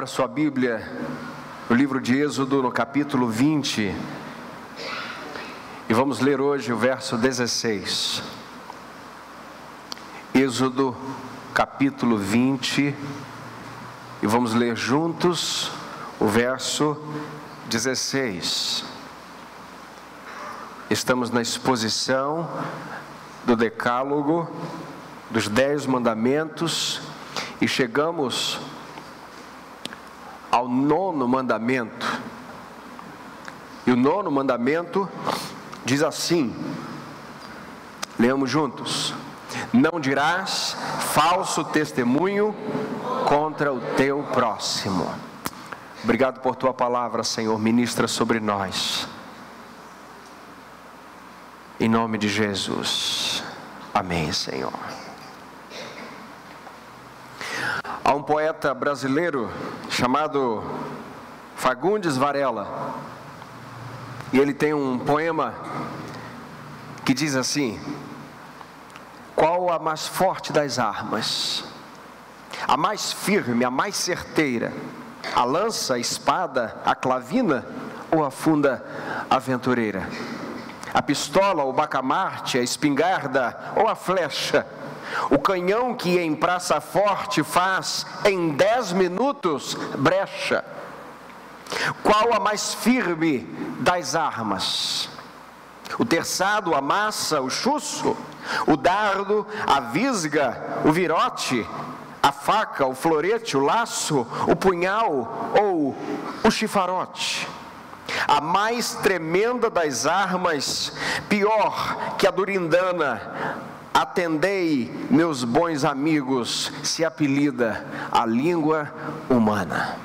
Abra sua Bíblia no livro de Êxodo, no capítulo 20. E vamos ler hoje o verso 16. Êxodo, capítulo 20. E vamos ler juntos o verso 16. Estamos na exposição do Decálogo, dos Dez Mandamentos, e chegamos ao nono mandamento. E o nono mandamento diz assim: leamos juntos. Não dirás falso testemunho contra o teu próximo. Obrigado por tua palavra, Senhor. Ministra sobre nós. Em nome de Jesus. Amém, Senhor. Há um poeta brasileiro chamado Fagundes Varela. E ele tem um poema que diz assim: Qual a mais forte das armas? A mais firme, a mais certeira? A lança, a espada, a clavina ou a funda aventureira? A pistola, o bacamarte, a espingarda ou a flecha? O canhão que em praça forte faz em dez minutos brecha. Qual a mais firme das armas? O terçado, a massa, o chuço, o dardo, a visga, o virote, a faca, o florete, o laço, o punhal ou o chifarote. A mais tremenda das armas, pior que a durindana, Atendei, meus bons amigos, se apelida a língua humana.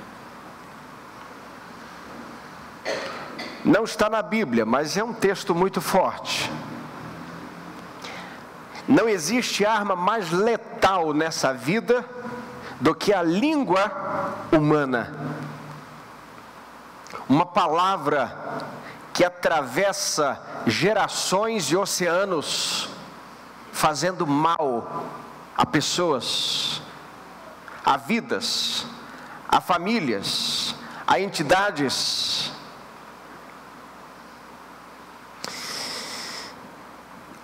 Não está na Bíblia, mas é um texto muito forte. Não existe arma mais letal nessa vida do que a língua humana. Uma palavra que atravessa gerações e oceanos fazendo mal a pessoas, a vidas, a famílias, a entidades.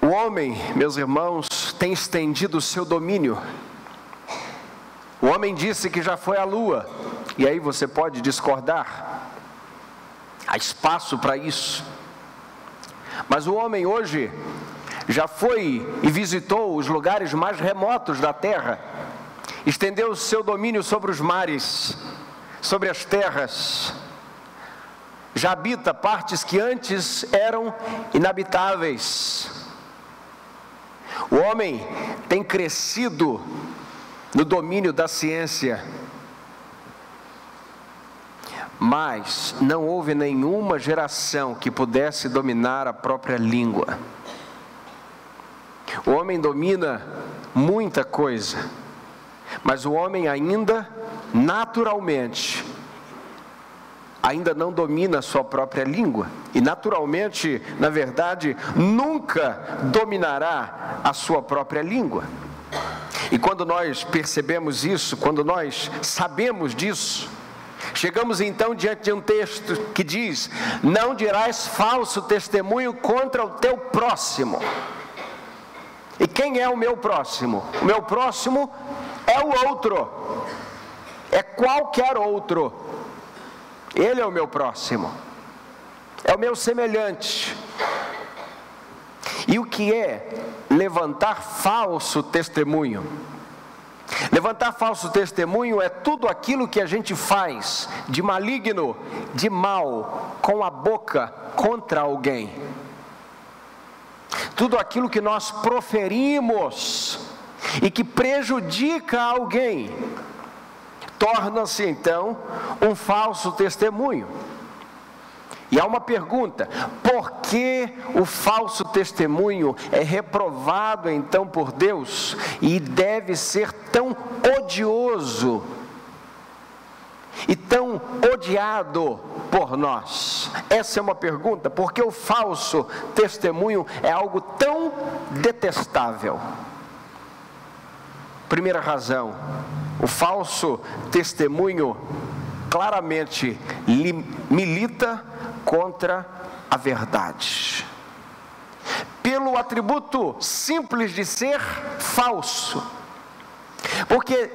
O homem, meus irmãos, tem estendido o seu domínio. O homem disse que já foi à lua, e aí você pode discordar. Há espaço para isso. Mas o homem hoje já foi e visitou os lugares mais remotos da terra, estendeu o seu domínio sobre os mares, sobre as terras, já habita partes que antes eram inabitáveis. O homem tem crescido no domínio da ciência, mas não houve nenhuma geração que pudesse dominar a própria língua. O homem domina muita coisa, mas o homem ainda, naturalmente, ainda não domina a sua própria língua. E naturalmente, na verdade, nunca dominará a sua própria língua. E quando nós percebemos isso, quando nós sabemos disso, Chegamos então diante de um texto que diz: Não dirás falso testemunho contra o teu próximo. E quem é o meu próximo? O meu próximo é o outro, é qualquer outro. Ele é o meu próximo, é o meu semelhante. E o que é levantar falso testemunho? Levantar falso testemunho é tudo aquilo que a gente faz de maligno, de mal, com a boca contra alguém tudo aquilo que nós proferimos e que prejudica alguém, torna-se então um falso testemunho. E há uma pergunta: por que o falso testemunho é reprovado então por Deus e deve ser tão odioso e tão odiado por nós? Essa é uma pergunta, porque o falso testemunho é algo tão detestável. Primeira razão, o falso testemunho claramente milita contra a verdade. Pelo atributo simples de ser falso. Porque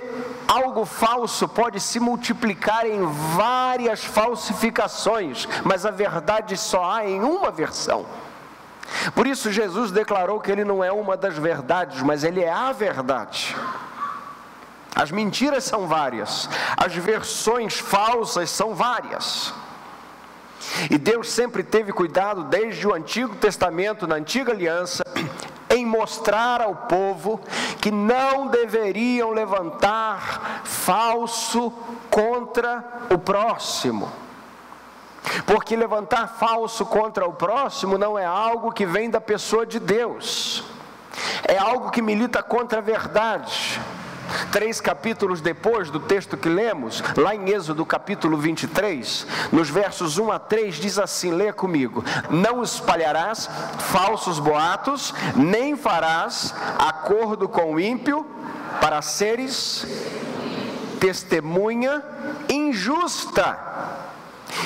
algo falso pode se multiplicar em várias falsificações, mas a verdade só há em uma versão. Por isso, Jesus declarou que ele não é uma das verdades, mas ele é a verdade. As mentiras são várias, as versões falsas são várias. E Deus sempre teve cuidado, desde o Antigo Testamento, na Antiga Aliança, em mostrar ao povo que não deveriam levantar falso contra o próximo. Porque levantar falso contra o próximo não é algo que vem da pessoa de Deus, é algo que milita contra a verdade. Três capítulos depois do texto que lemos, lá em Êxodo capítulo 23, nos versos 1 a 3, diz assim: lê comigo: Não espalharás falsos boatos, nem farás acordo com o ímpio, para seres testemunha injusta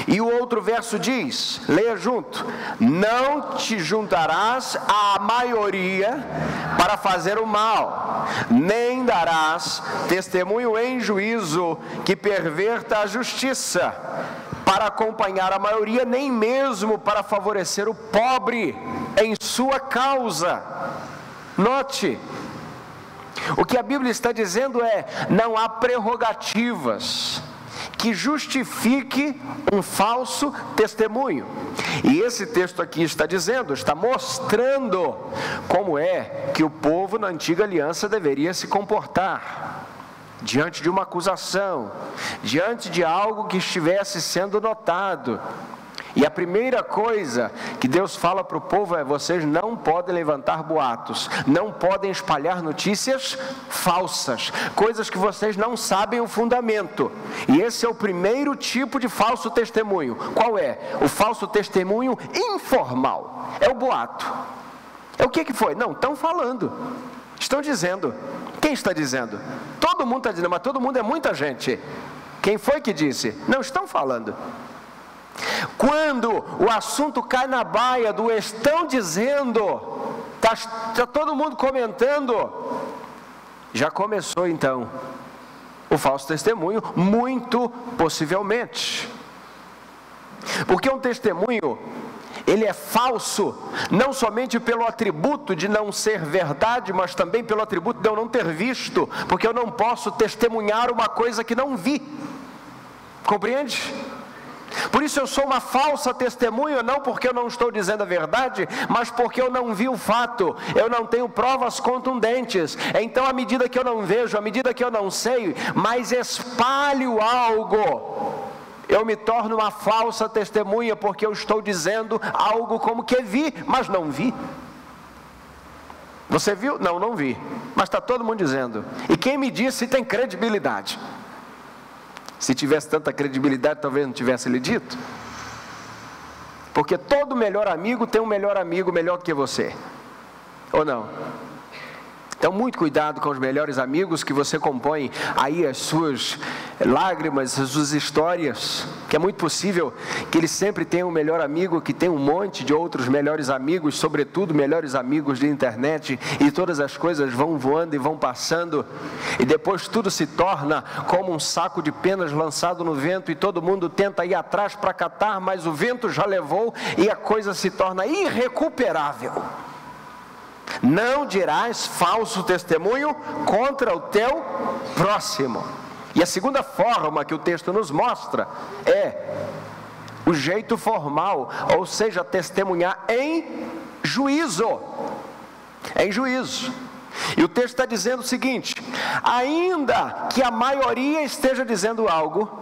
e o outro verso diz: leia junto: Não te juntarás à maioria para fazer o mal, nem darás testemunho em juízo que perverta a justiça, para acompanhar a maioria, nem mesmo para favorecer o pobre em sua causa. Note, o que a Bíblia está dizendo é: não há prerrogativas que justifique um falso testemunho. E esse texto aqui está dizendo, está mostrando como é que o povo na antiga aliança deveria se comportar diante de uma acusação, diante de algo que estivesse sendo notado. E a primeira coisa que Deus fala para o povo é: vocês não podem levantar boatos, não podem espalhar notícias falsas, coisas que vocês não sabem o fundamento. E esse é o primeiro tipo de falso testemunho. Qual é? O falso testemunho informal. É o boato. É o que, que foi? Não, estão falando. Estão dizendo. Quem está dizendo? Todo mundo está dizendo, mas todo mundo é muita gente. Quem foi que disse? Não estão falando. Quando o assunto cai na baia do estão dizendo, está tá todo mundo comentando, já começou então o falso testemunho, muito possivelmente. Porque um testemunho, ele é falso, não somente pelo atributo de não ser verdade, mas também pelo atributo de eu não ter visto, porque eu não posso testemunhar uma coisa que não vi. Compreende? Por isso eu sou uma falsa testemunha, não porque eu não estou dizendo a verdade, mas porque eu não vi o fato, eu não tenho provas contundentes. Então, à medida que eu não vejo, à medida que eu não sei, mas espalho algo, eu me torno uma falsa testemunha, porque eu estou dizendo algo como que vi, mas não vi. Você viu? Não, não vi. Mas está todo mundo dizendo. E quem me disse tem credibilidade. Se tivesse tanta credibilidade, talvez não tivesse lhe dito. Porque todo melhor amigo tem um melhor amigo melhor que você. Ou não? Então, muito cuidado com os melhores amigos que você compõe aí as suas lágrimas, as suas histórias, que é muito possível que ele sempre tenha um melhor amigo que tem um monte de outros melhores amigos, sobretudo melhores amigos de internet, e todas as coisas vão voando e vão passando, e depois tudo se torna como um saco de penas lançado no vento, e todo mundo tenta ir atrás para catar, mas o vento já levou e a coisa se torna irrecuperável. Não dirás falso testemunho contra o teu próximo. E a segunda forma que o texto nos mostra é o jeito formal, ou seja, testemunhar em juízo. Em juízo. E o texto está dizendo o seguinte: ainda que a maioria esteja dizendo algo,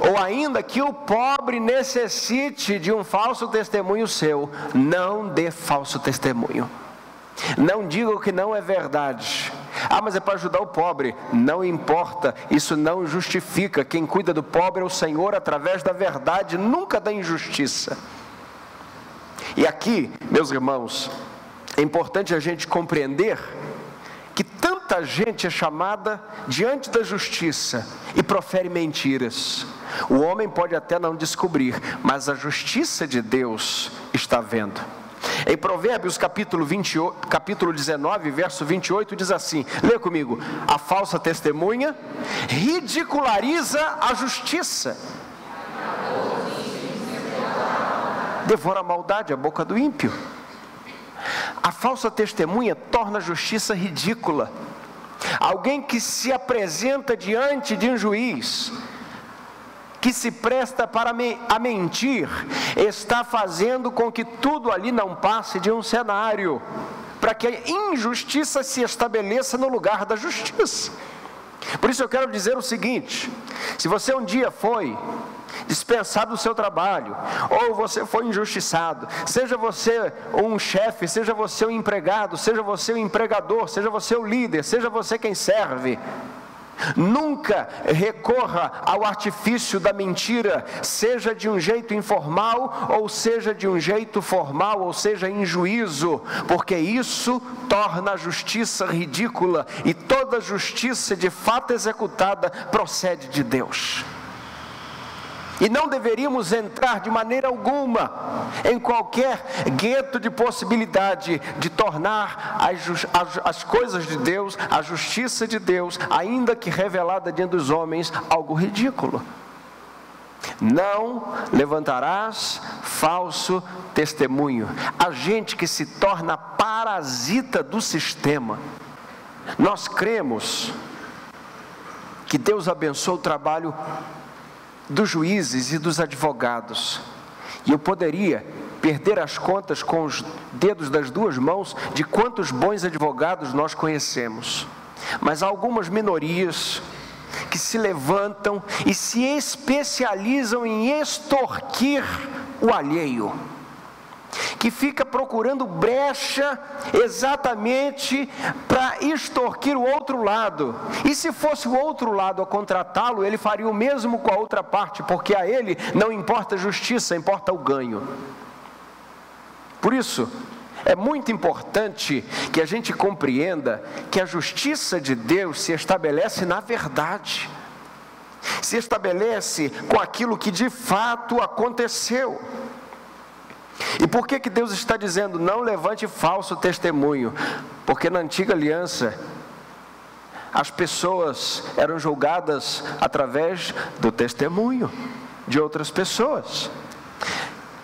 ou ainda que o pobre necessite de um falso testemunho seu, não dê falso testemunho. Não diga o que não é verdade. Ah, mas é para ajudar o pobre. Não importa, isso não justifica. Quem cuida do pobre é o Senhor através da verdade, nunca da injustiça. E aqui, meus irmãos, é importante a gente compreender que tanta gente é chamada diante da justiça e profere mentiras. O homem pode até não descobrir, mas a justiça de Deus está vendo. Em Provérbios capítulo, 28, capítulo 19, verso 28, diz assim: lê comigo, a falsa testemunha ridiculariza a justiça. Devora a maldade, a boca do ímpio. A falsa testemunha torna a justiça ridícula. Alguém que se apresenta diante de um juiz, que se presta para me, a mentir, está fazendo com que tudo ali não passe de um cenário, para que a injustiça se estabeleça no lugar da justiça. Por isso eu quero dizer o seguinte: se você um dia foi dispensado do seu trabalho, ou você foi injustiçado, seja você um chefe, seja você um empregado, seja você um empregador, seja você o líder, seja você quem serve, Nunca recorra ao artifício da mentira, seja de um jeito informal, ou seja de um jeito formal, ou seja em juízo, porque isso torna a justiça ridícula e toda justiça de fato executada procede de Deus. E não deveríamos entrar de maneira alguma em qualquer gueto de possibilidade de tornar as, as, as, coisas de Deus, a justiça de Deus, ainda que revelada diante dos homens, algo ridículo. Não levantarás falso testemunho. A gente que se torna parasita do sistema. Nós cremos que Deus abençoe o trabalho dos juízes e dos advogados. E eu poderia perder as contas com os dedos das duas mãos de quantos bons advogados nós conhecemos. Mas há algumas minorias que se levantam e se especializam em extorquir o alheio que fica procurando brecha exatamente para extorquir o outro lado. E se fosse o outro lado a contratá-lo, ele faria o mesmo com a outra parte, porque a ele não importa a justiça, importa o ganho. Por isso, é muito importante que a gente compreenda que a justiça de Deus se estabelece na verdade, se estabelece com aquilo que de fato aconteceu. E por que, que Deus está dizendo não levante falso testemunho? Porque na antiga aliança, as pessoas eram julgadas através do testemunho de outras pessoas.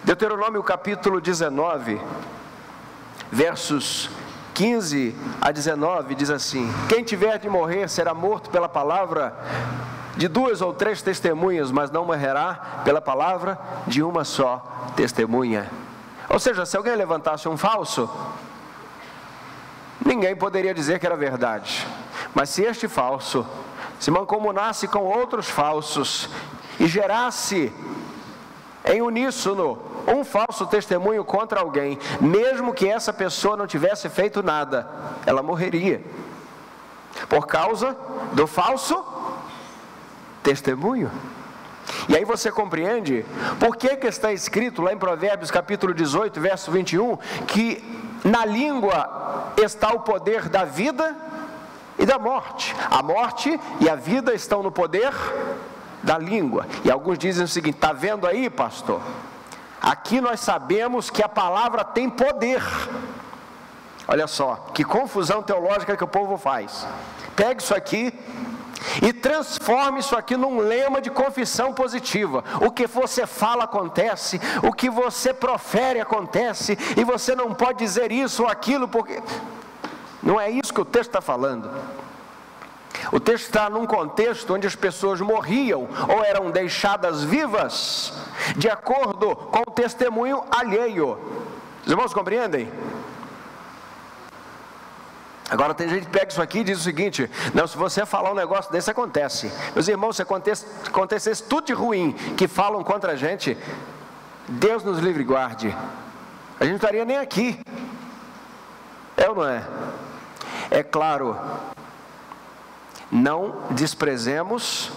Deuteronômio capítulo 19, versos 15 a 19 diz assim: Quem tiver de morrer será morto pela palavra de duas ou três testemunhas, mas não morrerá pela palavra de uma só testemunha. Ou seja, se alguém levantasse um falso, ninguém poderia dizer que era verdade. Mas se este falso se mancomunasse com outros falsos e gerasse em uníssono um falso testemunho contra alguém, mesmo que essa pessoa não tivesse feito nada, ela morreria. Por causa do falso testemunho. E aí você compreende por que, que está escrito lá em Provérbios capítulo 18, verso 21, que na língua está o poder da vida e da morte. A morte e a vida estão no poder da língua. E alguns dizem o seguinte: está vendo aí, pastor? Aqui nós sabemos que a palavra tem poder. Olha só, que confusão teológica que o povo faz. Pega isso aqui e transforme isso aqui num lema de confissão positiva. O que você fala acontece, o que você profere acontece, e você não pode dizer isso ou aquilo, porque. Não é isso que o texto está falando. O texto está num contexto onde as pessoas morriam ou eram deixadas vivas, de acordo com o testemunho alheio. Os irmãos compreendem? Agora tem gente que pega isso aqui e diz o seguinte: não, se você falar um negócio desse, acontece. Meus irmãos, se acontece, acontecesse tudo de ruim que falam contra a gente, Deus nos livre e guarde. A gente não estaria nem aqui. É ou não é? É claro, não desprezemos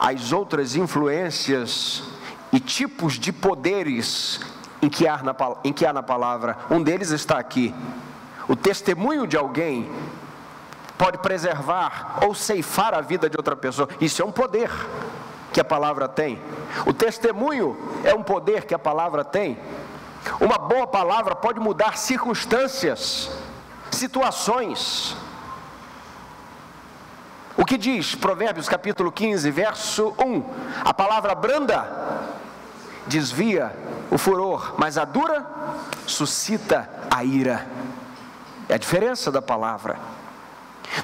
as outras influências e tipos de poderes em que há na, em que há na palavra. Um deles está aqui o testemunho de alguém pode preservar ou ceifar a vida de outra pessoa. Isso é um poder que a palavra tem. O testemunho é um poder que a palavra tem. Uma boa palavra pode mudar circunstâncias, situações. O que diz Provérbios capítulo 15, verso 1? A palavra branda desvia o furor, mas a dura suscita a ira. É a diferença da palavra.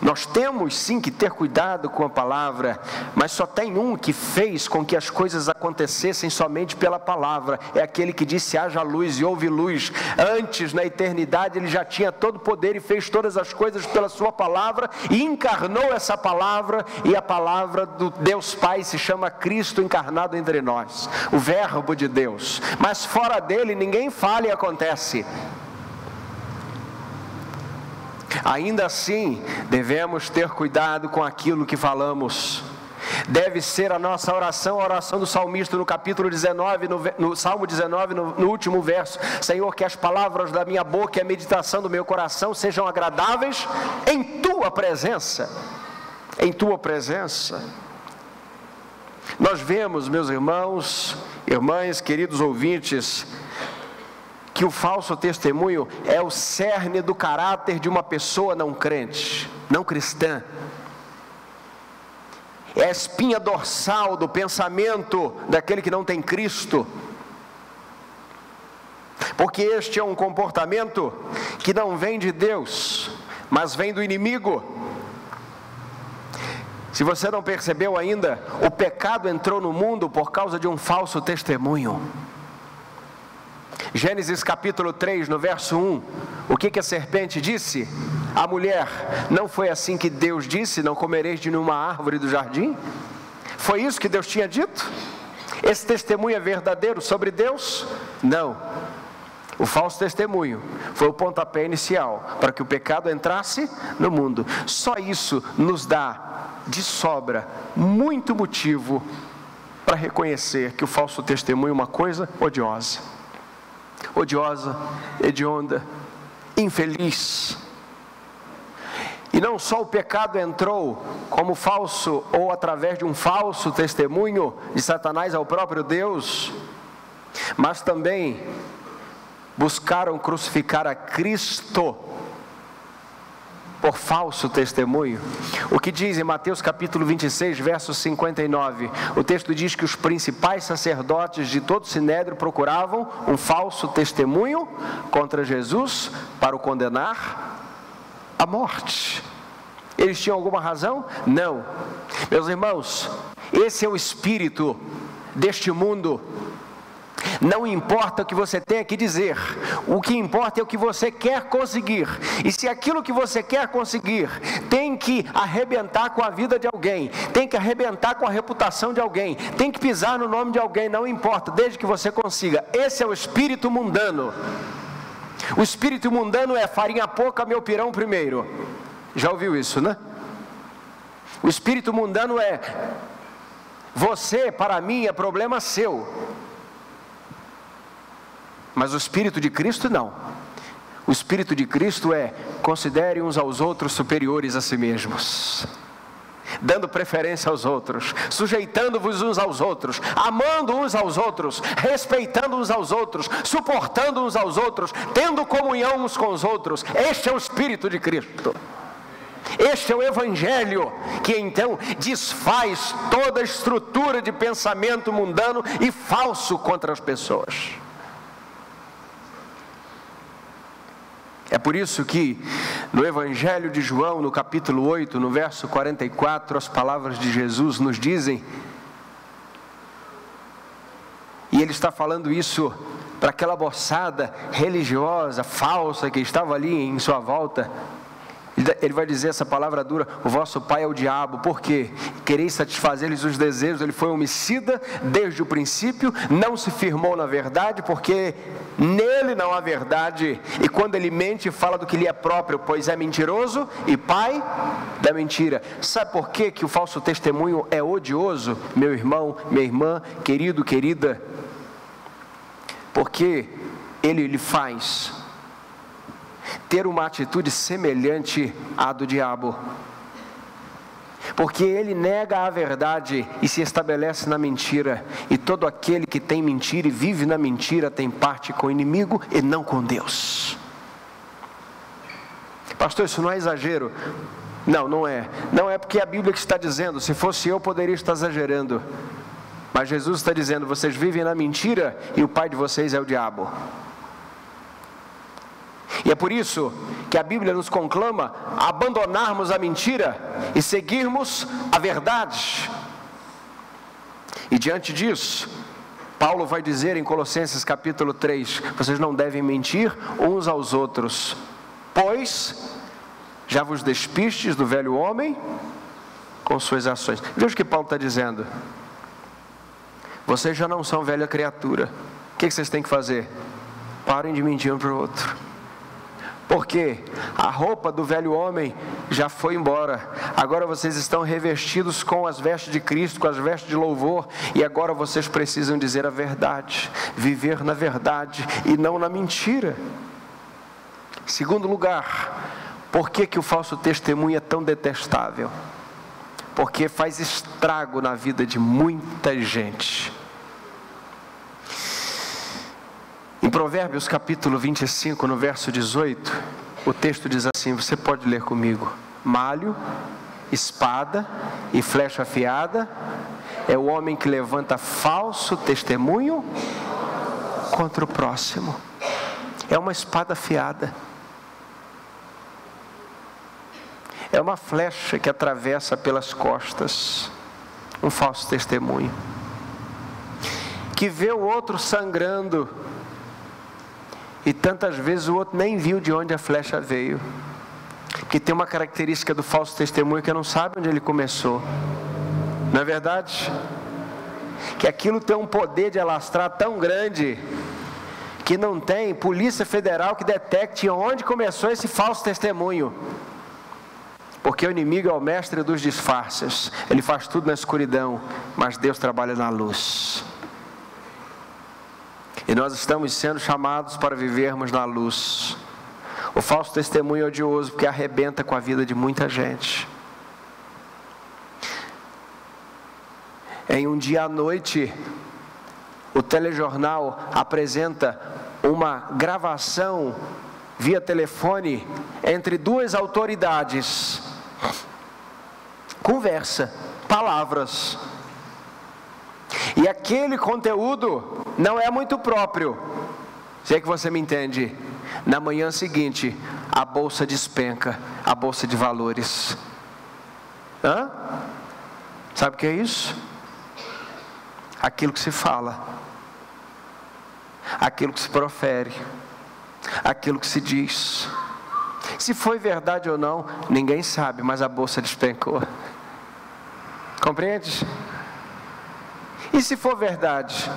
Nós temos sim que ter cuidado com a palavra, mas só tem um que fez com que as coisas acontecessem somente pela palavra. É aquele que disse: haja luz e houve luz. Antes, na eternidade, ele já tinha todo o poder e fez todas as coisas pela sua palavra e encarnou essa palavra, e a palavra do Deus Pai se chama Cristo encarnado entre nós, o Verbo de Deus. Mas fora dele, ninguém fala e acontece. Ainda assim, devemos ter cuidado com aquilo que falamos. Deve ser a nossa oração, a oração do salmista no capítulo 19, no, no Salmo 19, no, no último verso: Senhor, que as palavras da minha boca e a meditação do meu coração sejam agradáveis em tua presença. Em tua presença. Nós vemos, meus irmãos, irmãs, queridos ouvintes, que o falso testemunho é o cerne do caráter de uma pessoa não crente, não cristã. É a espinha dorsal do pensamento daquele que não tem Cristo. Porque este é um comportamento que não vem de Deus, mas vem do inimigo. Se você não percebeu ainda, o pecado entrou no mundo por causa de um falso testemunho. Gênesis capítulo 3, no verso 1, o que, que a serpente disse? A mulher, não foi assim que Deus disse: Não comereis de nenhuma árvore do jardim? Foi isso que Deus tinha dito? Esse testemunho é verdadeiro sobre Deus? Não. O falso testemunho foi o pontapé inicial para que o pecado entrasse no mundo. Só isso nos dá de sobra muito motivo para reconhecer que o falso testemunho é uma coisa odiosa odiosa, hedionda, infeliz. E não só o pecado entrou como falso ou através de um falso testemunho de Satanás ao próprio Deus, mas também buscaram crucificar a Cristo por falso testemunho. O que diz em Mateus capítulo 26, verso 59? O texto diz que os principais sacerdotes de todo o sinédrio procuravam um falso testemunho contra Jesus para o condenar à morte. Eles tinham alguma razão? Não. Meus irmãos, esse é o espírito deste mundo não importa o que você tenha que dizer, o que importa é o que você quer conseguir. E se aquilo que você quer conseguir tem que arrebentar com a vida de alguém, tem que arrebentar com a reputação de alguém, tem que pisar no nome de alguém, não importa, desde que você consiga. Esse é o espírito mundano. O espírito mundano é farinha pouca, meu pirão primeiro. Já ouviu isso, né? O espírito mundano é você, para mim, é problema seu. Mas o Espírito de Cristo não. O Espírito de Cristo é considere uns aos outros superiores a si mesmos, dando preferência aos outros, sujeitando-vos uns aos outros, amando uns aos outros, respeitando uns aos outros, suportando uns aos outros, tendo comunhão uns com os outros. Este é o Espírito de Cristo. Este é o Evangelho que então desfaz toda a estrutura de pensamento mundano e falso contra as pessoas. É por isso que no Evangelho de João, no capítulo 8, no verso 44, as palavras de Jesus nos dizem, e ele está falando isso para aquela moçada religiosa, falsa, que estava ali em sua volta, ele vai dizer essa palavra dura: o vosso pai é o diabo, por quê? Quereis satisfazer-lhes os desejos, ele foi homicida desde o princípio, não se firmou na verdade, porque nele não há verdade, e quando ele mente, fala do que lhe é próprio, pois é mentiroso e pai da mentira. Sabe por quê que o falso testemunho é odioso, meu irmão, minha irmã, querido, querida? Porque ele lhe faz ter uma atitude semelhante à do diabo. Porque ele nega a verdade e se estabelece na mentira, e todo aquele que tem mentira e vive na mentira tem parte com o inimigo e não com Deus. Pastor, isso não é exagero? Não, não é. Não é porque é a Bíblia que está dizendo, se fosse eu, poderia estar exagerando. Mas Jesus está dizendo: vocês vivem na mentira e o pai de vocês é o diabo. E é por isso que a Bíblia nos conclama a abandonarmos a mentira e seguirmos a verdade. E diante disso, Paulo vai dizer em Colossenses capítulo 3: vocês não devem mentir uns aos outros, pois já vos despistes do velho homem com suas ações. Veja o que Paulo está dizendo. Vocês já não são velha criatura. O que vocês têm que fazer? Parem de mentir um para o outro. Porque a roupa do velho homem já foi embora. Agora vocês estão revestidos com as vestes de Cristo, com as vestes de louvor, e agora vocês precisam dizer a verdade, viver na verdade e não na mentira. Segundo lugar, por que, que o falso testemunho é tão detestável? Porque faz estrago na vida de muita gente. Em Provérbios capítulo 25, no verso 18, o texto diz assim: você pode ler comigo. Malho, espada e flecha afiada é o homem que levanta falso testemunho contra o próximo. É uma espada afiada. É uma flecha que atravessa pelas costas um falso testemunho. Que vê o outro sangrando e tantas vezes o outro nem viu de onde a flecha veio. Que tem uma característica do falso testemunho que não sabe onde ele começou. Não é verdade? Que aquilo tem um poder de alastrar tão grande que não tem polícia federal que detecte onde começou esse falso testemunho. Porque o inimigo é o mestre dos disfarces. Ele faz tudo na escuridão, mas Deus trabalha na luz. E nós estamos sendo chamados para vivermos na luz. O falso testemunho é odioso porque arrebenta com a vida de muita gente. Em um dia à noite, o telejornal apresenta uma gravação via telefone entre duas autoridades Conversa, palavras. E aquele conteúdo não é muito próprio. Se é que você me entende. Na manhã seguinte, a bolsa despenca, a bolsa de valores. Hã? Sabe o que é isso? Aquilo que se fala, aquilo que se profere, aquilo que se diz. Se foi verdade ou não, ninguém sabe, mas a bolsa despencou. Compreende? E se for verdade?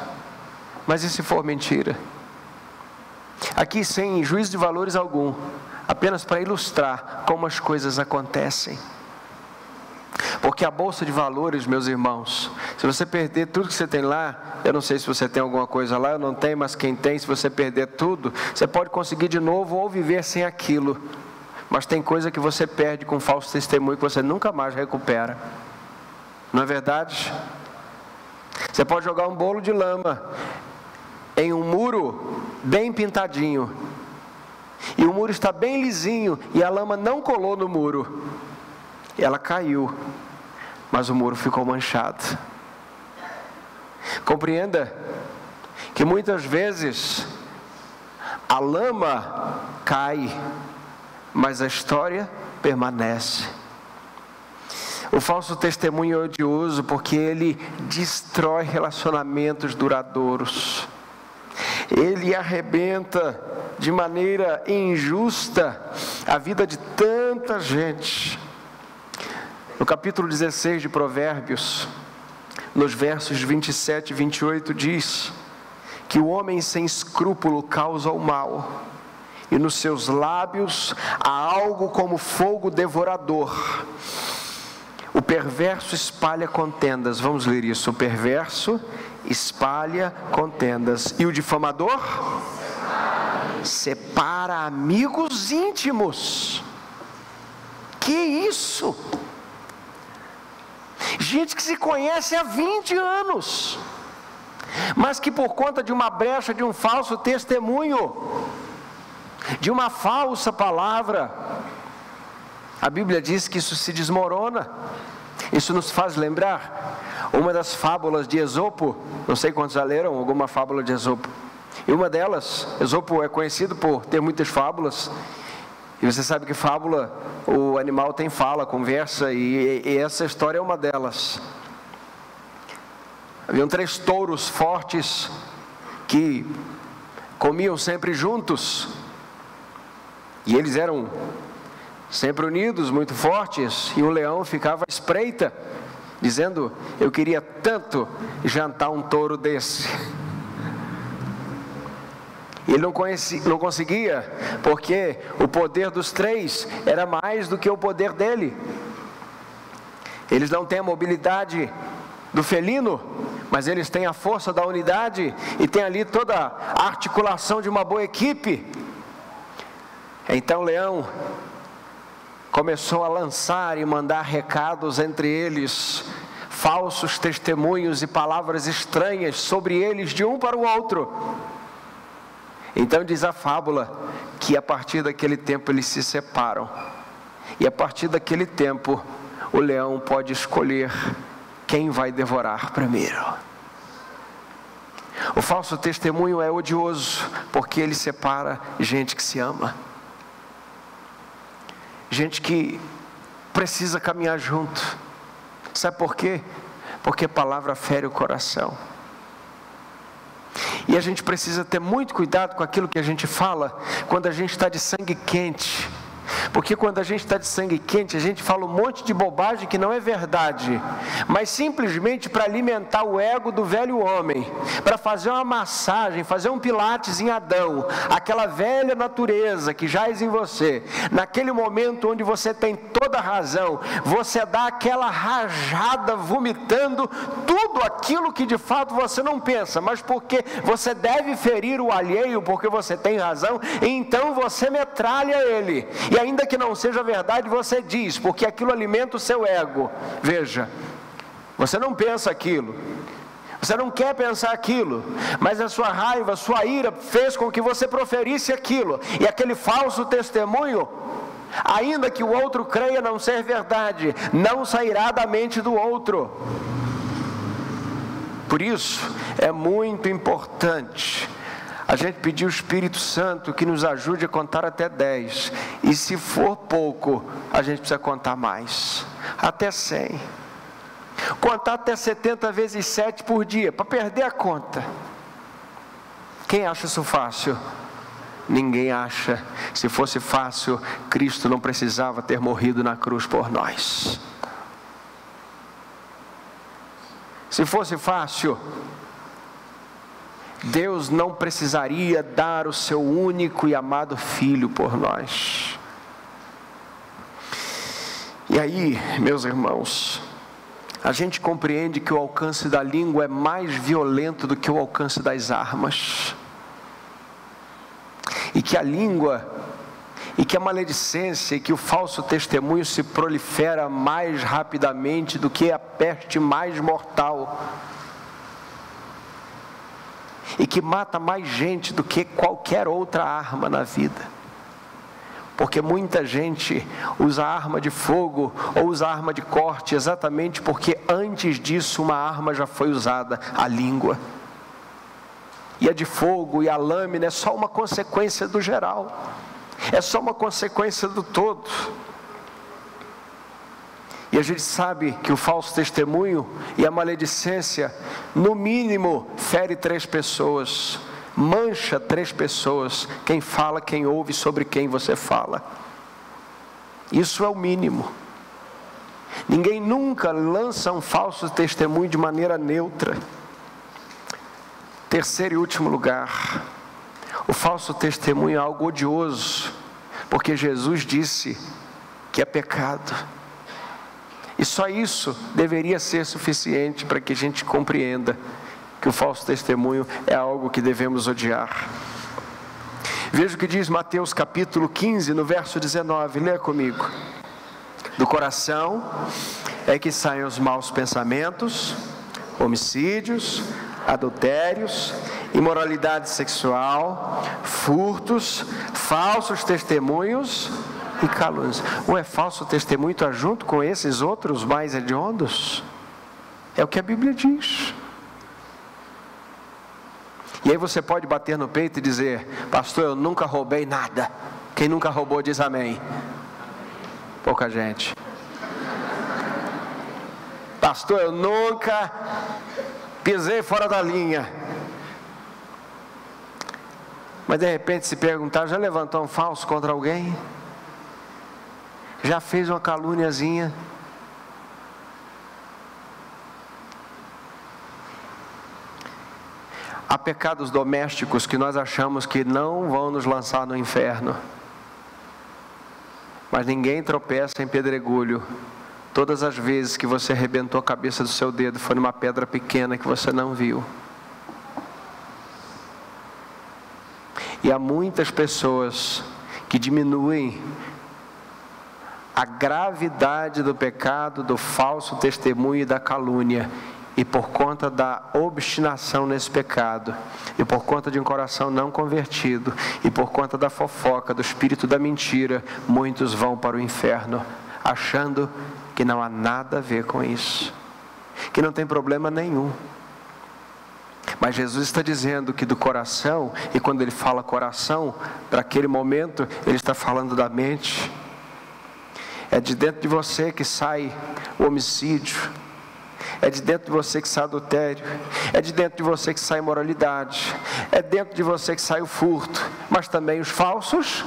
Mas e se for mentira? Aqui sem juízo de valores algum, apenas para ilustrar como as coisas acontecem. Porque a bolsa de valores, meus irmãos, se você perder tudo que você tem lá, eu não sei se você tem alguma coisa lá, eu não tenho, mas quem tem, se você perder tudo, você pode conseguir de novo ou viver sem aquilo. Mas tem coisa que você perde com falso testemunho que você nunca mais recupera. Não é verdade? Você pode jogar um bolo de lama em um muro bem pintadinho. E o muro está bem lisinho e a lama não colou no muro. Ela caiu, mas o muro ficou manchado. Compreenda que muitas vezes a lama cai, mas a história permanece. O falso testemunho é odioso porque ele destrói relacionamentos duradouros. Ele arrebenta de maneira injusta a vida de tanta gente. No capítulo 16 de Provérbios, nos versos 27 e 28, diz que o homem sem escrúpulo causa o mal, e nos seus lábios há algo como fogo devorador. O perverso espalha contendas. Vamos ler isso. O perverso espalha contendas. E o difamador? separa amigos íntimos. Que isso? Gente que se conhece há 20 anos, mas que por conta de uma brecha, de um falso testemunho, de uma falsa palavra, a Bíblia diz que isso se desmorona. Isso nos faz lembrar uma das fábulas de Esopo. Não sei quantos já leram alguma fábula de Esopo. E uma delas, Esopo é conhecido por ter muitas fábulas. E você sabe que fábula, o animal tem fala, conversa, e, e essa história é uma delas. Haviam três touros fortes que comiam sempre juntos, e eles eram sempre unidos, muito fortes, e o leão ficava à espreita, dizendo: Eu queria tanto jantar um touro desse. Ele não, conhecia, não conseguia, porque o poder dos três era mais do que o poder dele. Eles não têm a mobilidade do felino, mas eles têm a força da unidade e tem ali toda a articulação de uma boa equipe. Então Leão começou a lançar e mandar recados entre eles, falsos testemunhos e palavras estranhas sobre eles de um para o outro. Então diz a fábula que a partir daquele tempo eles se separam. E a partir daquele tempo o leão pode escolher quem vai devorar primeiro. O falso testemunho é odioso porque ele separa gente que se ama. Gente que precisa caminhar junto. Sabe por quê? Porque a palavra fere o coração. E a gente precisa ter muito cuidado com aquilo que a gente fala quando a gente está de sangue quente. Porque quando a gente está de sangue quente, a gente fala um monte de bobagem que não é verdade, mas simplesmente para alimentar o ego do velho homem, para fazer uma massagem, fazer um pilates em Adão, aquela velha natureza que jaz em você. Naquele momento onde você tem toda a razão, você dá aquela rajada vomitando tudo aquilo que de fato você não pensa, mas porque você deve ferir o alheio, porque você tem razão, então você metralha ele. E ainda que não seja verdade, você diz, porque aquilo alimenta o seu ego. Veja, você não pensa aquilo, você não quer pensar aquilo, mas a sua raiva, a sua ira fez com que você proferisse aquilo, e aquele falso testemunho, ainda que o outro creia não ser verdade, não sairá da mente do outro. Por isso, é muito importante a gente pediu o Espírito Santo que nos ajude a contar até 10. E se for pouco, a gente precisa contar mais. Até 100. Contar até 70 vezes 7 por dia, para perder a conta. Quem acha isso fácil? Ninguém acha. Se fosse fácil, Cristo não precisava ter morrido na cruz por nós. Se fosse fácil, Deus não precisaria dar o seu único e amado filho por nós. E aí, meus irmãos, a gente compreende que o alcance da língua é mais violento do que o alcance das armas. E que a língua, e que a maledicência, e que o falso testemunho se prolifera mais rapidamente do que a peste mais mortal e que mata mais gente do que qualquer outra arma na vida. Porque muita gente usa arma de fogo ou usa arma de corte exatamente porque antes disso uma arma já foi usada, a língua. E a de fogo e a lâmina é só uma consequência do geral, é só uma consequência do todo. E a gente sabe que o falso testemunho e a maledicência, no mínimo, fere três pessoas, mancha três pessoas, quem fala, quem ouve, sobre quem você fala. Isso é o mínimo. Ninguém nunca lança um falso testemunho de maneira neutra. Terceiro e último lugar, o falso testemunho é algo odioso, porque Jesus disse que é pecado. E só isso deveria ser suficiente para que a gente compreenda que o falso testemunho é algo que devemos odiar. Veja o que diz Mateus capítulo 15, no verso 19. Leia comigo. Do coração é que saem os maus pensamentos, homicídios, adultérios, imoralidade sexual, furtos, falsos testemunhos calúnias. Ou é falso testemunho está junto com esses outros mais hediondos? É o que a Bíblia diz. E aí você pode bater no peito e dizer: Pastor, eu nunca roubei nada. Quem nunca roubou diz amém. Pouca gente. Pastor, eu nunca pisei fora da linha. Mas de repente se perguntar, já levantou um falso contra alguém? Já fez uma calúniazinha? Há pecados domésticos que nós achamos que não vão nos lançar no inferno. Mas ninguém tropeça em pedregulho. Todas as vezes que você arrebentou a cabeça do seu dedo foi numa pedra pequena que você não viu. E há muitas pessoas que diminuem a gravidade do pecado, do falso testemunho e da calúnia e por conta da obstinação nesse pecado, e por conta de um coração não convertido, e por conta da fofoca, do espírito da mentira, muitos vão para o inferno, achando que não há nada a ver com isso, que não tem problema nenhum. Mas Jesus está dizendo que do coração, e quando ele fala coração, para aquele momento, ele está falando da mente. É de dentro de você que sai o homicídio, é de dentro de você que sai adultério. É de dentro de você que sai imoralidade. É dentro de você que sai o furto. Mas também os falsos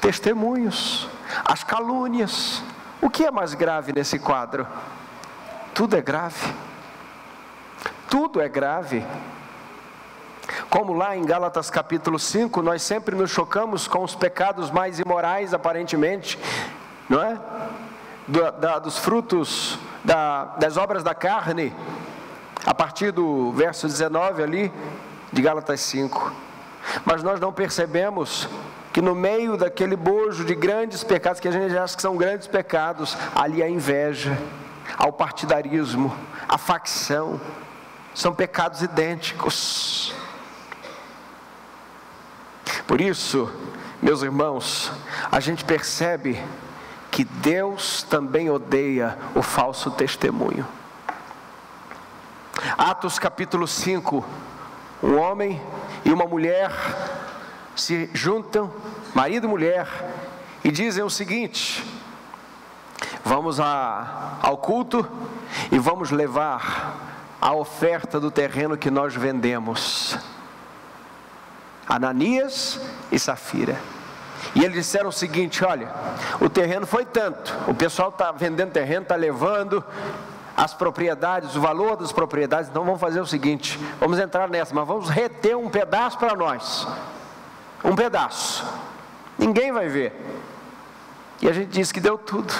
testemunhos. As calúnias. O que é mais grave nesse quadro? Tudo é grave. Tudo é grave. Como lá em Gálatas capítulo 5, nós sempre nos chocamos com os pecados mais imorais, aparentemente, não é? Do, da, dos frutos da, das obras da carne, a partir do verso 19 ali, de Gálatas 5. Mas nós não percebemos que no meio daquele bojo de grandes pecados, que a gente acha que são grandes pecados, ali a inveja, ao partidarismo, a facção, são pecados idênticos. Por isso, meus irmãos, a gente percebe que Deus também odeia o falso testemunho. Atos capítulo 5: um homem e uma mulher se juntam, marido e mulher, e dizem o seguinte: vamos a, ao culto e vamos levar a oferta do terreno que nós vendemos. Ananias e Safira. E eles disseram o seguinte: olha, o terreno foi tanto, o pessoal está vendendo terreno, está levando as propriedades, o valor das propriedades, então vamos fazer o seguinte: vamos entrar nessa, mas vamos reter um pedaço para nós. Um pedaço. Ninguém vai ver. E a gente diz que deu tudo.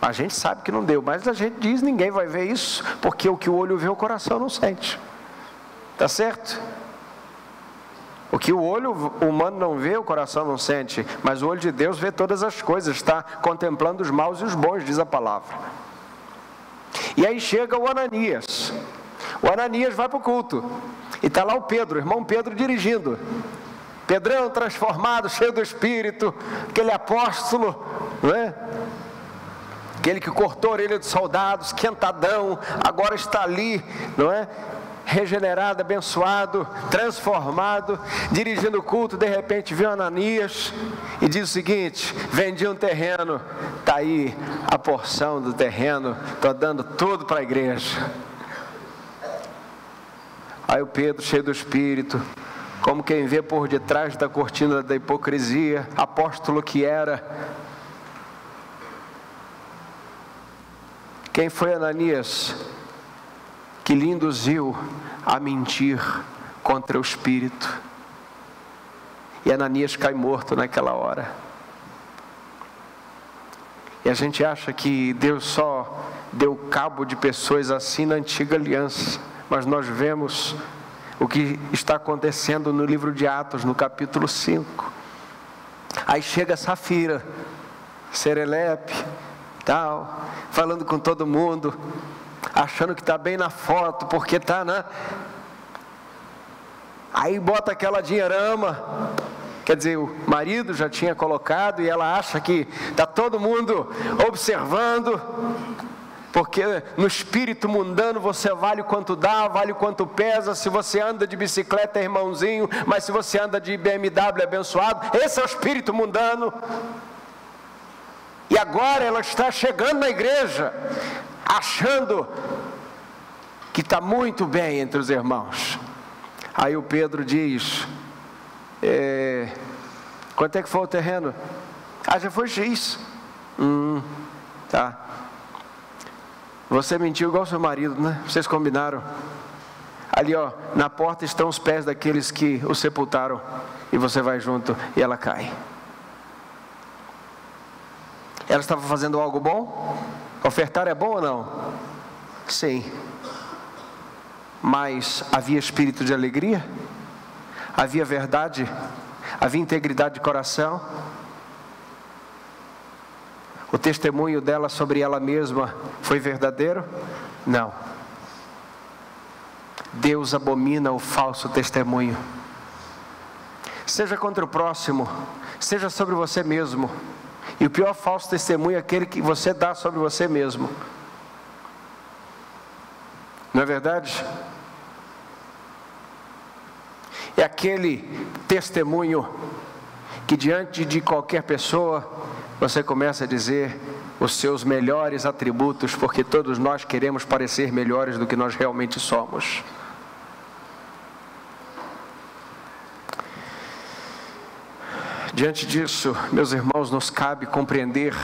A gente sabe que não deu, mas a gente diz ninguém vai ver isso, porque o que o olho vê, o coração não sente. Tá certo? O que o olho humano não vê, o coração não sente, mas o olho de Deus vê todas as coisas, está contemplando os maus e os bons, diz a palavra. E aí chega o Ananias. O Ananias vai para o culto. E está lá o Pedro, o irmão Pedro dirigindo. Pedrão transformado, cheio do Espírito, aquele apóstolo, não é? Aquele que cortou a orelha dos soldados, quentadão, agora está ali, não é? Regenerado, abençoado, transformado, dirigindo o culto, de repente viu Ananias e diz o seguinte: vendi um terreno, está aí a porção do terreno, estou dando tudo para a igreja. Aí o Pedro, cheio do Espírito, como quem vê por detrás da cortina da hipocrisia, apóstolo que era. Quem foi Ananias? Que lhe induziu a mentir contra o Espírito. E Ananias cai morto naquela hora. E a gente acha que Deus só deu cabo de pessoas assim na antiga aliança, mas nós vemos o que está acontecendo no livro de Atos, no capítulo 5. Aí chega Safira, Serelepe, tal, falando com todo mundo, achando que está bem na foto, porque está, né? Aí bota aquela dinheirama, quer dizer, o marido já tinha colocado e ela acha que está todo mundo observando, porque no espírito mundano você vale quanto dá, vale quanto pesa. Se você anda de bicicleta é irmãozinho, mas se você anda de BMW é abençoado. Esse é o espírito mundano. E agora ela está chegando na igreja, achando que está muito bem entre os irmãos. Aí o Pedro diz: é, Quanto é que foi o terreno? Ah, já foi X. Hum, tá. Você mentiu igual seu marido, né? Vocês combinaram. Ali, ó, na porta estão os pés daqueles que o sepultaram. E você vai junto e ela cai. Ela estava fazendo algo bom? Ofertar é bom ou não? Sim mas havia espírito de alegria, havia verdade, havia integridade de coração. O testemunho dela sobre ela mesma foi verdadeiro? Não. Deus abomina o falso testemunho. Seja contra o próximo, seja sobre você mesmo. E o pior falso testemunho é aquele que você dá sobre você mesmo. Não é verdade? É aquele testemunho que diante de qualquer pessoa você começa a dizer os seus melhores atributos, porque todos nós queremos parecer melhores do que nós realmente somos. Diante disso, meus irmãos, nos cabe compreender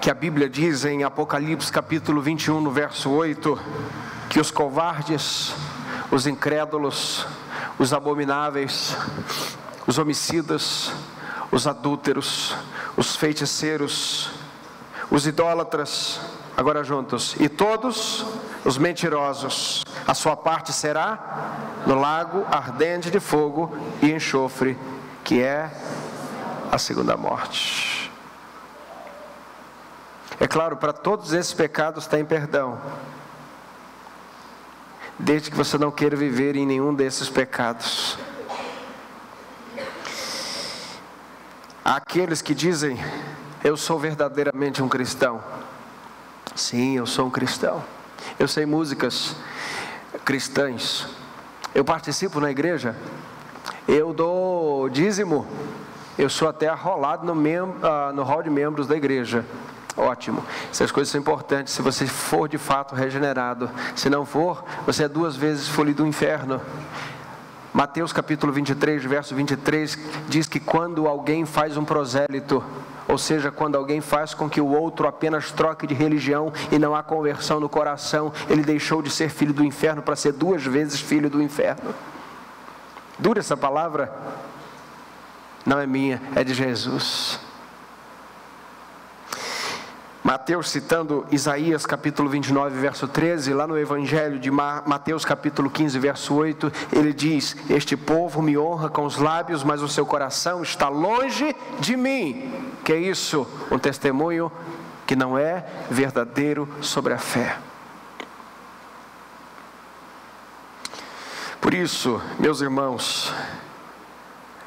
que a Bíblia diz em Apocalipse capítulo 21, no verso 8, que os covardes os incrédulos, os abomináveis, os homicidas, os adúlteros, os feiticeiros, os idólatras, agora juntos, e todos os mentirosos. A sua parte será no lago ardente de fogo e enxofre, que é a segunda morte. É claro, para todos esses pecados tem perdão desde que você não queira viver em nenhum desses pecados. Aqueles que dizem: Eu sou verdadeiramente um cristão. Sim, eu sou um cristão. Eu sei músicas cristãs. Eu participo na igreja. Eu dou dízimo. Eu sou até arrolado no, mem uh, no hall de membros da igreja. Ótimo. Essas coisas são importantes se você for de fato regenerado. Se não for, você é duas vezes folhe do inferno. Mateus capítulo 23, verso 23 diz que quando alguém faz um prosélito, ou seja, quando alguém faz com que o outro apenas troque de religião e não há conversão no coração, ele deixou de ser filho do inferno para ser duas vezes filho do inferno. Dura essa palavra? Não é minha, é de Jesus. Mateus citando Isaías capítulo 29, verso 13, lá no Evangelho de Mateus capítulo 15, verso 8, ele diz: Este povo me honra com os lábios, mas o seu coração está longe de mim. Que é isso? Um testemunho que não é verdadeiro sobre a fé. Por isso, meus irmãos,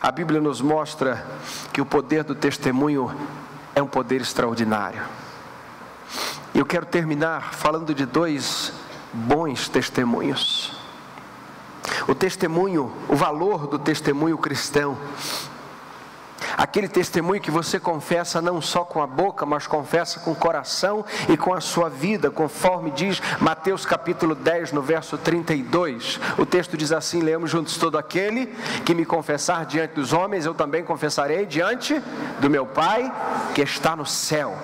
a Bíblia nos mostra que o poder do testemunho é um poder extraordinário. Eu quero terminar falando de dois bons testemunhos. O testemunho, o valor do testemunho cristão Aquele testemunho que você confessa não só com a boca, mas confessa com o coração e com a sua vida, conforme diz Mateus capítulo 10, no verso 32. O texto diz assim: leamos juntos: Todo aquele que me confessar diante dos homens, eu também confessarei diante do meu Pai que está no céu.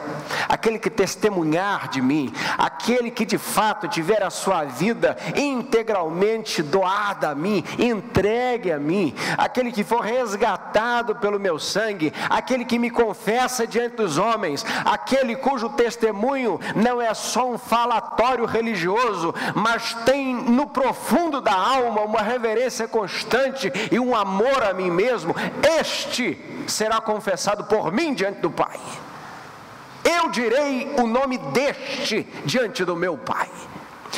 Aquele que testemunhar de mim, aquele que de fato tiver a sua vida integralmente doada a mim, entregue a mim, aquele que for resgatado pelo meu sangue aquele que me confessa diante dos homens, aquele cujo testemunho não é só um falatório religioso, mas tem no profundo da alma uma reverência constante e um amor a mim mesmo, este será confessado por mim diante do Pai. Eu direi o nome deste diante do meu Pai.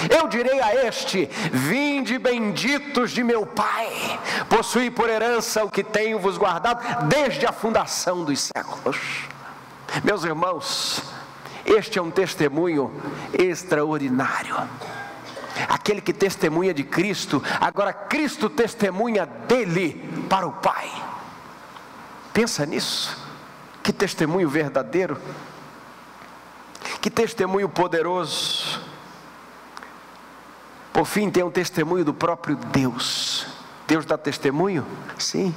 Eu direi a este: Vinde benditos de meu Pai, possuí por herança o que tenho vos guardado desde a fundação dos séculos. Meus irmãos, este é um testemunho extraordinário. Aquele que testemunha de Cristo, agora Cristo testemunha dele para o Pai. Pensa nisso. Que testemunho verdadeiro. Que testemunho poderoso. Por fim, tem um testemunho do próprio Deus. Deus dá testemunho? Sim.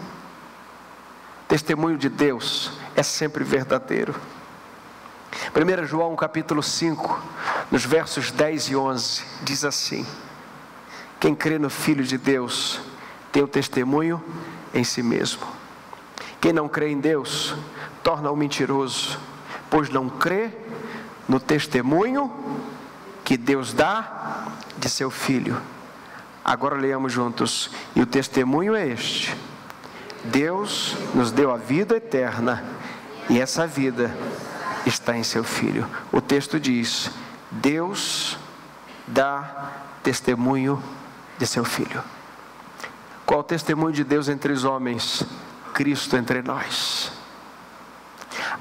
Testemunho de Deus é sempre verdadeiro. 1 João capítulo 5, nos versos 10 e 11, diz assim: Quem crê no Filho de Deus tem o testemunho em si mesmo. Quem não crê em Deus torna-o mentiroso, pois não crê no testemunho que Deus dá de seu filho. Agora leamos juntos. E o testemunho é este: Deus nos deu a vida eterna, e essa vida está em seu filho. O texto diz: Deus dá testemunho de seu filho. Qual o testemunho de Deus entre os homens? Cristo entre nós.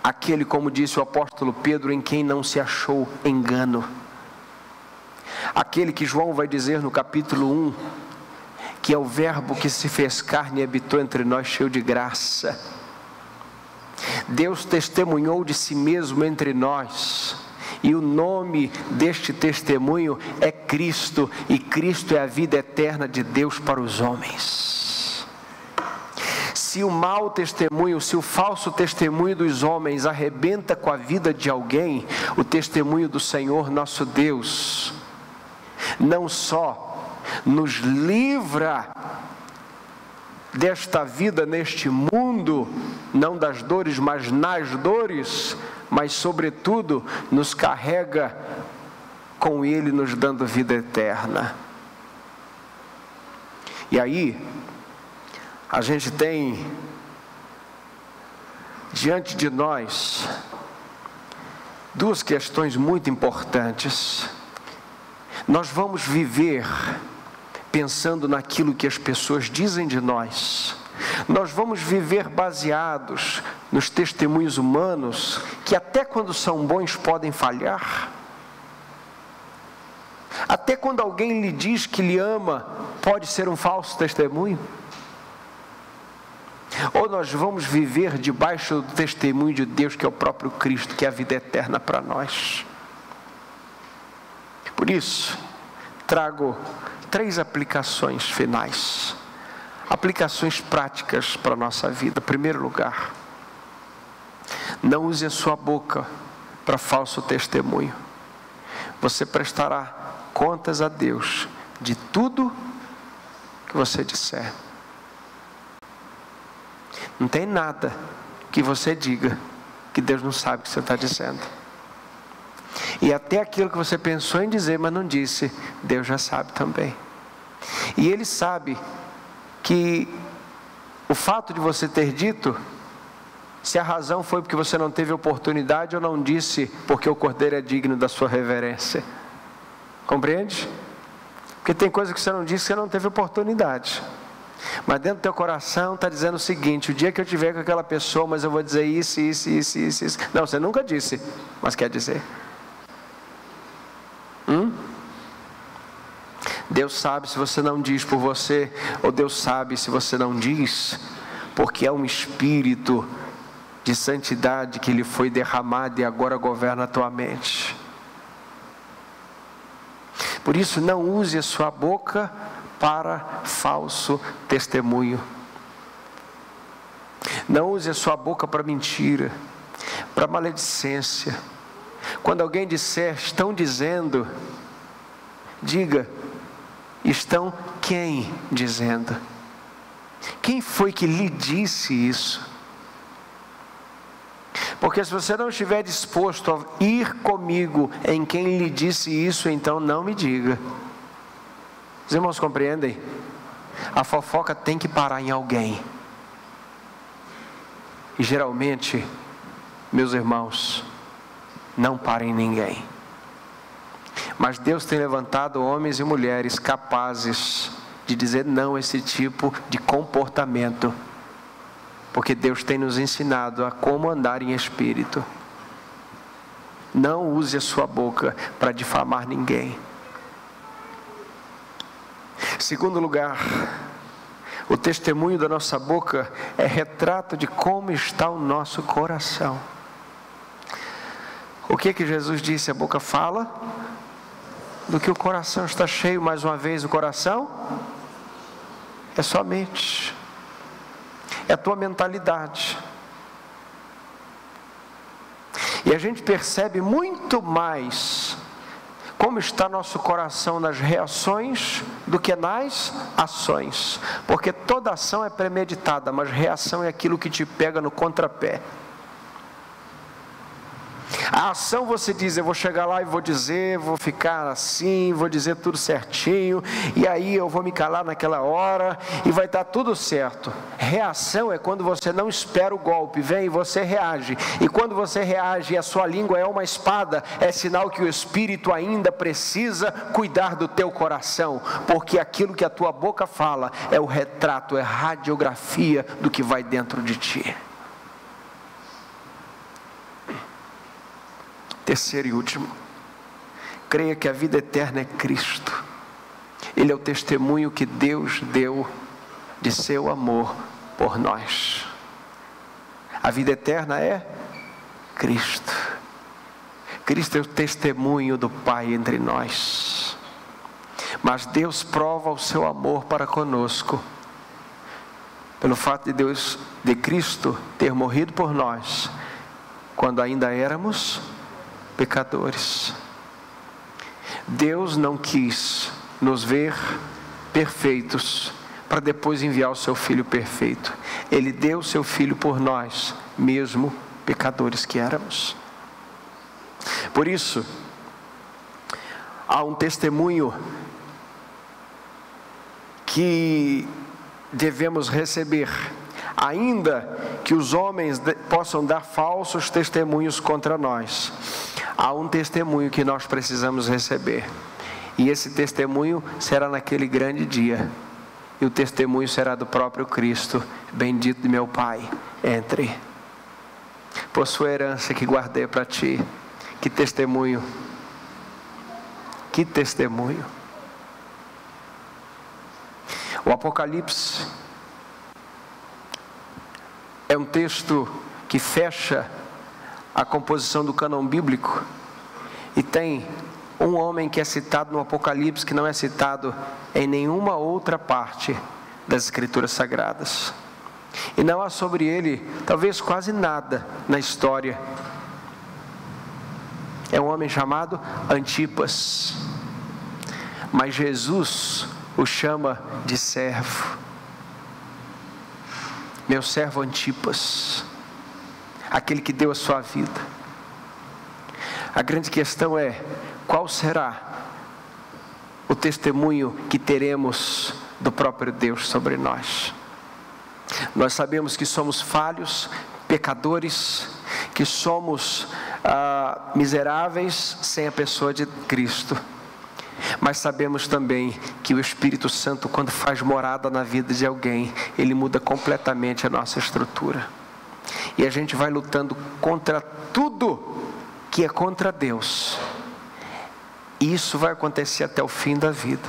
Aquele, como disse o apóstolo Pedro, em quem não se achou engano aquele que João vai dizer no capítulo 1, que é o Verbo que se fez carne e habitou entre nós, cheio de graça. Deus testemunhou de si mesmo entre nós, e o nome deste testemunho é Cristo, e Cristo é a vida eterna de Deus para os homens. Se o mau testemunho, se o falso testemunho dos homens arrebenta com a vida de alguém, o testemunho do Senhor nosso Deus não só nos livra desta vida neste mundo, não das dores, mas nas dores, mas sobretudo nos carrega com Ele, nos dando vida eterna. E aí, a gente tem diante de nós duas questões muito importantes. Nós vamos viver pensando naquilo que as pessoas dizem de nós. Nós vamos viver baseados nos testemunhos humanos que, até quando são bons, podem falhar. Até quando alguém lhe diz que lhe ama, pode ser um falso testemunho. Ou nós vamos viver debaixo do testemunho de Deus, que é o próprio Cristo, que é a vida eterna para nós. Por isso, trago três aplicações finais, aplicações práticas para a nossa vida. Em primeiro lugar, não use a sua boca para falso testemunho. Você prestará contas a Deus de tudo que você disser. Não tem nada que você diga que Deus não sabe o que você está dizendo. E até aquilo que você pensou em dizer, mas não disse, Deus já sabe também. E Ele sabe que o fato de você ter dito, se a razão foi porque você não teve oportunidade ou não disse porque o cordeiro é digno da sua reverência. Compreende? Porque tem coisa que você não disse que você não teve oportunidade. Mas dentro do teu coração está dizendo o seguinte: o dia que eu tiver com aquela pessoa, mas eu vou dizer isso, isso, isso, isso, isso. Não, você nunca disse, mas quer dizer. Hum? Deus sabe se você não diz por você, ou Deus sabe se você não diz, porque é um espírito de santidade que lhe foi derramado e agora governa a tua mente. Por isso, não use a sua boca para falso testemunho. Não use a sua boca para mentira, para maledicência quando alguém disser, estão dizendo, diga, estão quem dizendo? Quem foi que lhe disse isso? Porque se você não estiver disposto a ir comigo em quem lhe disse isso, então não me diga. Os irmãos compreendem? A fofoca tem que parar em alguém. E geralmente, meus irmãos, não para em ninguém. Mas Deus tem levantado homens e mulheres capazes de dizer não a esse tipo de comportamento porque Deus tem nos ensinado a como andar em espírito. Não use a sua boca para difamar ninguém. Segundo lugar, o testemunho da nossa boca é retrato de como está o nosso coração. O que que Jesus disse? A boca fala do que o coração está cheio. Mais uma vez, o coração é somente é a tua mentalidade. E a gente percebe muito mais como está nosso coração nas reações do que nas ações, porque toda ação é premeditada, mas reação é aquilo que te pega no contrapé. A ação você diz, eu vou chegar lá e vou dizer, vou ficar assim, vou dizer tudo certinho, e aí eu vou me calar naquela hora e vai estar tudo certo. Reação é quando você não espera o golpe, vem e você reage. E quando você reage e a sua língua é uma espada, é sinal que o espírito ainda precisa cuidar do teu coração, porque aquilo que a tua boca fala é o retrato, é radiografia do que vai dentro de ti. Terceiro e último, creia que a vida eterna é Cristo. Ele é o testemunho que Deus deu de seu amor por nós. A vida eterna é Cristo. Cristo é o testemunho do Pai entre nós. Mas Deus prova o seu amor para conosco pelo fato de Deus, de Cristo ter morrido por nós quando ainda éramos pecadores. Deus não quis nos ver perfeitos para depois enviar o seu filho perfeito. Ele deu o seu filho por nós, mesmo pecadores que éramos. Por isso, há um testemunho que devemos receber, ainda que os homens possam dar falsos testemunhos contra nós há um testemunho que nós precisamos receber. E esse testemunho será naquele grande dia. E o testemunho será do próprio Cristo. Bendito de meu Pai, entre. Por sua herança que guardei para ti. Que testemunho. Que testemunho. O Apocalipse é um texto que fecha a composição do cânon bíblico e tem um homem que é citado no Apocalipse que não é citado em nenhuma outra parte das Escrituras Sagradas. E não há sobre ele, talvez quase nada na história. É um homem chamado Antipas. Mas Jesus o chama de servo. Meu servo Antipas aquele que deu a sua vida. A grande questão é: qual será o testemunho que teremos do próprio Deus sobre nós? Nós sabemos que somos falhos, pecadores, que somos ah, miseráveis sem a pessoa de Cristo. Mas sabemos também que o Espírito Santo, quando faz morada na vida de alguém, ele muda completamente a nossa estrutura. E a gente vai lutando contra tudo que é contra Deus. E isso vai acontecer até o fim da vida.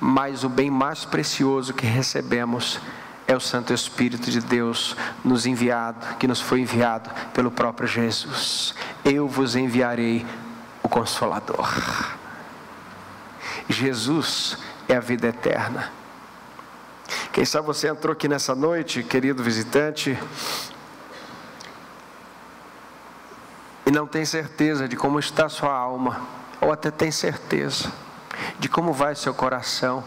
Mas o bem mais precioso que recebemos é o Santo Espírito de Deus nos enviado, que nos foi enviado pelo próprio Jesus. Eu vos enviarei o Consolador. Jesus é a vida eterna. Quem sabe você entrou aqui nessa noite, querido visitante, e não tem certeza de como está sua alma, ou até tem certeza de como vai seu coração.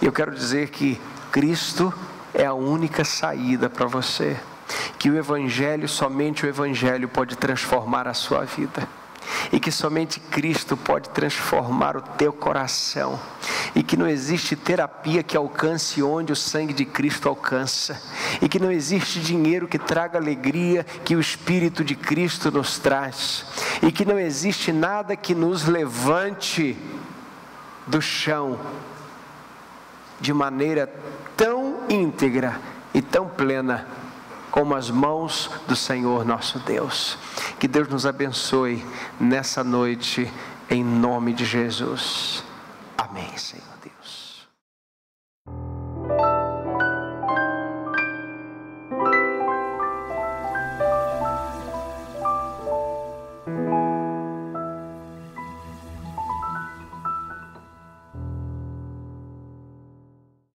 Eu quero dizer que Cristo é a única saída para você. que o Evangelho, somente o Evangelho, pode transformar a sua vida e que somente Cristo pode transformar o teu coração, e que não existe terapia que alcance onde o sangue de Cristo alcança, e que não existe dinheiro que traga alegria que o Espírito de Cristo nos traz, e que não existe nada que nos levante do chão de maneira tão íntegra e tão plena como as mãos do Senhor nosso Deus. Que Deus nos abençoe nessa noite, em nome de Jesus. Amém, Senhor.